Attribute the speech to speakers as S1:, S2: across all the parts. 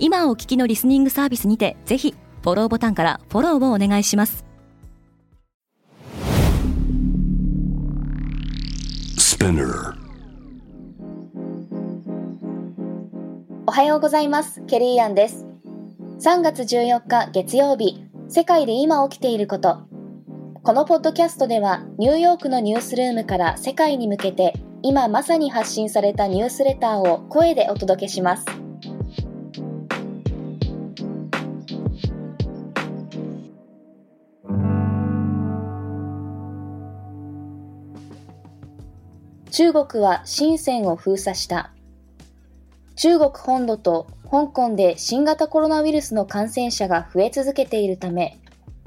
S1: 今お聞きのリスニングサービスにてぜひフォローボタンからフォローをお願いします。
S2: おはようございます。ケリーアンです。3月14日月曜日。世界で今起きていること。このポッドキャストではニューヨークのニュースルームから世界に向けて今まさに発信されたニュースレターを声でお届けします中国は深センを封鎖した中国本土と香港で新型コロナウイルスの感染者が増え続けているため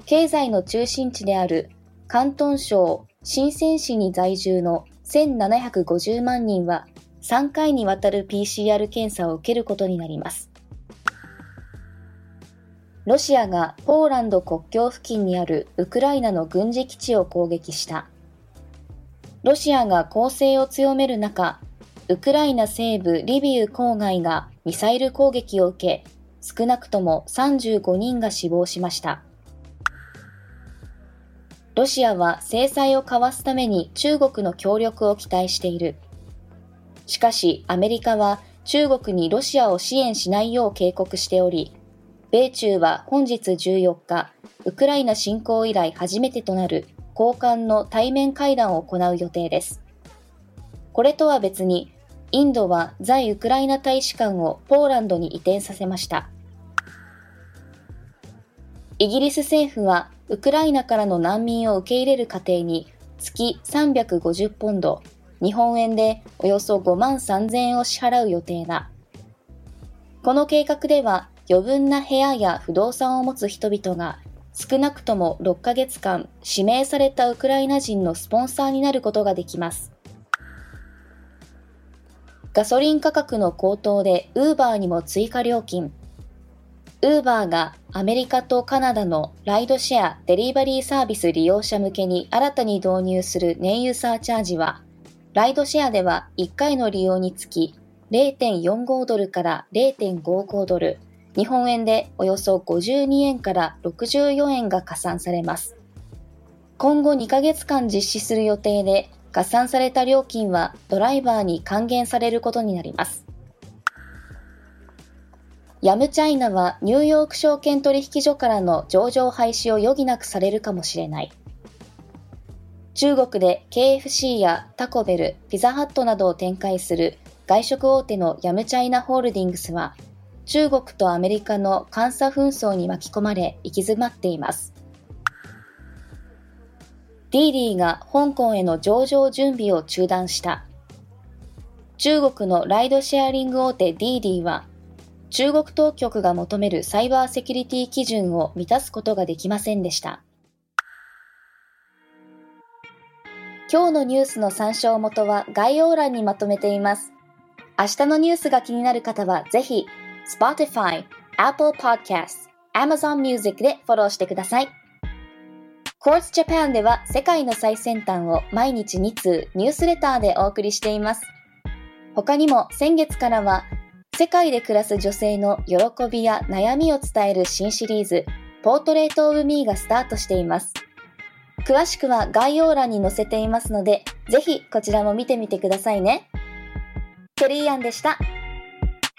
S2: 経済の中心地である広東省深セン市に在住の1750万人は3回にわたる PCR 検査を受けることになります。ロシアがポーランド国境付近にあるウクライナの軍事基地を攻撃した。ロシアが攻勢を強める中、ウクライナ西部リビウ郊外がミサイル攻撃を受け、少なくとも35人が死亡しました。ロシアは制裁をかわすために中国の協力を期待している。しかし、アメリカは中国にロシアを支援しないよう警告しており、米中は本日14日、ウクライナ侵攻以来初めてとなる高官の対面会談を行う予定です。これとは別に、インドは在ウクライナ大使館をポーランドに移転させました。イギリス政府はウクライナからの難民を受け入れる過程に月350ポンド、日本円でおよそ5万3000円を支払う予定だ。この計画では余分な部屋や不動産を持つ人々が少なくとも6ヶ月間指名されたウクライナ人のスポンサーになることができます。ガソリン価格の高騰でウーバーにも追加料金。ウーバーがアメリカとカナダのライドシェア・デリバリーサービス利用者向けに新たに導入する燃油サーチャージは、ライドシェアでは1回の利用につき0.45ドルから0.55ドル、日本円でおよそ52円から64円が加算されます。今後2ヶ月間実施する予定で、合算された料金はドライバーに還元されることになります。ヤムチャイナはニューヨーク証券取引所からの上場廃止を余儀なくされるかもしれない。中国で KFC やタコベル、ピザハットなどを展開する外食大手のヤムチャイナホールディングスは中国とアメリカの監査紛争に巻き込まれ行き詰まっています。ディーディが香港への上場準備を中断した。中国のライドシェアリング大手ディーディは中国当局が求めるサイバーセキュリティ基準を満たすことができませんでした。今日のニュースの参照元は概要欄にまとめています。明日のニュースが気になる方はぜひ Spotify、Apple Podcasts、Amazon Music でフォローしてください。Quartz Japan では世界の最先端を毎日2通ニュースレターでお送りしています。他にも先月からは世界で暮らす女性の喜びや悩みを伝える新シリーズ、ポートレートオブミーがスタートしています。詳しくは概要欄に載せていますので、ぜひこちらも見てみてくださいね。ケリーアンでした。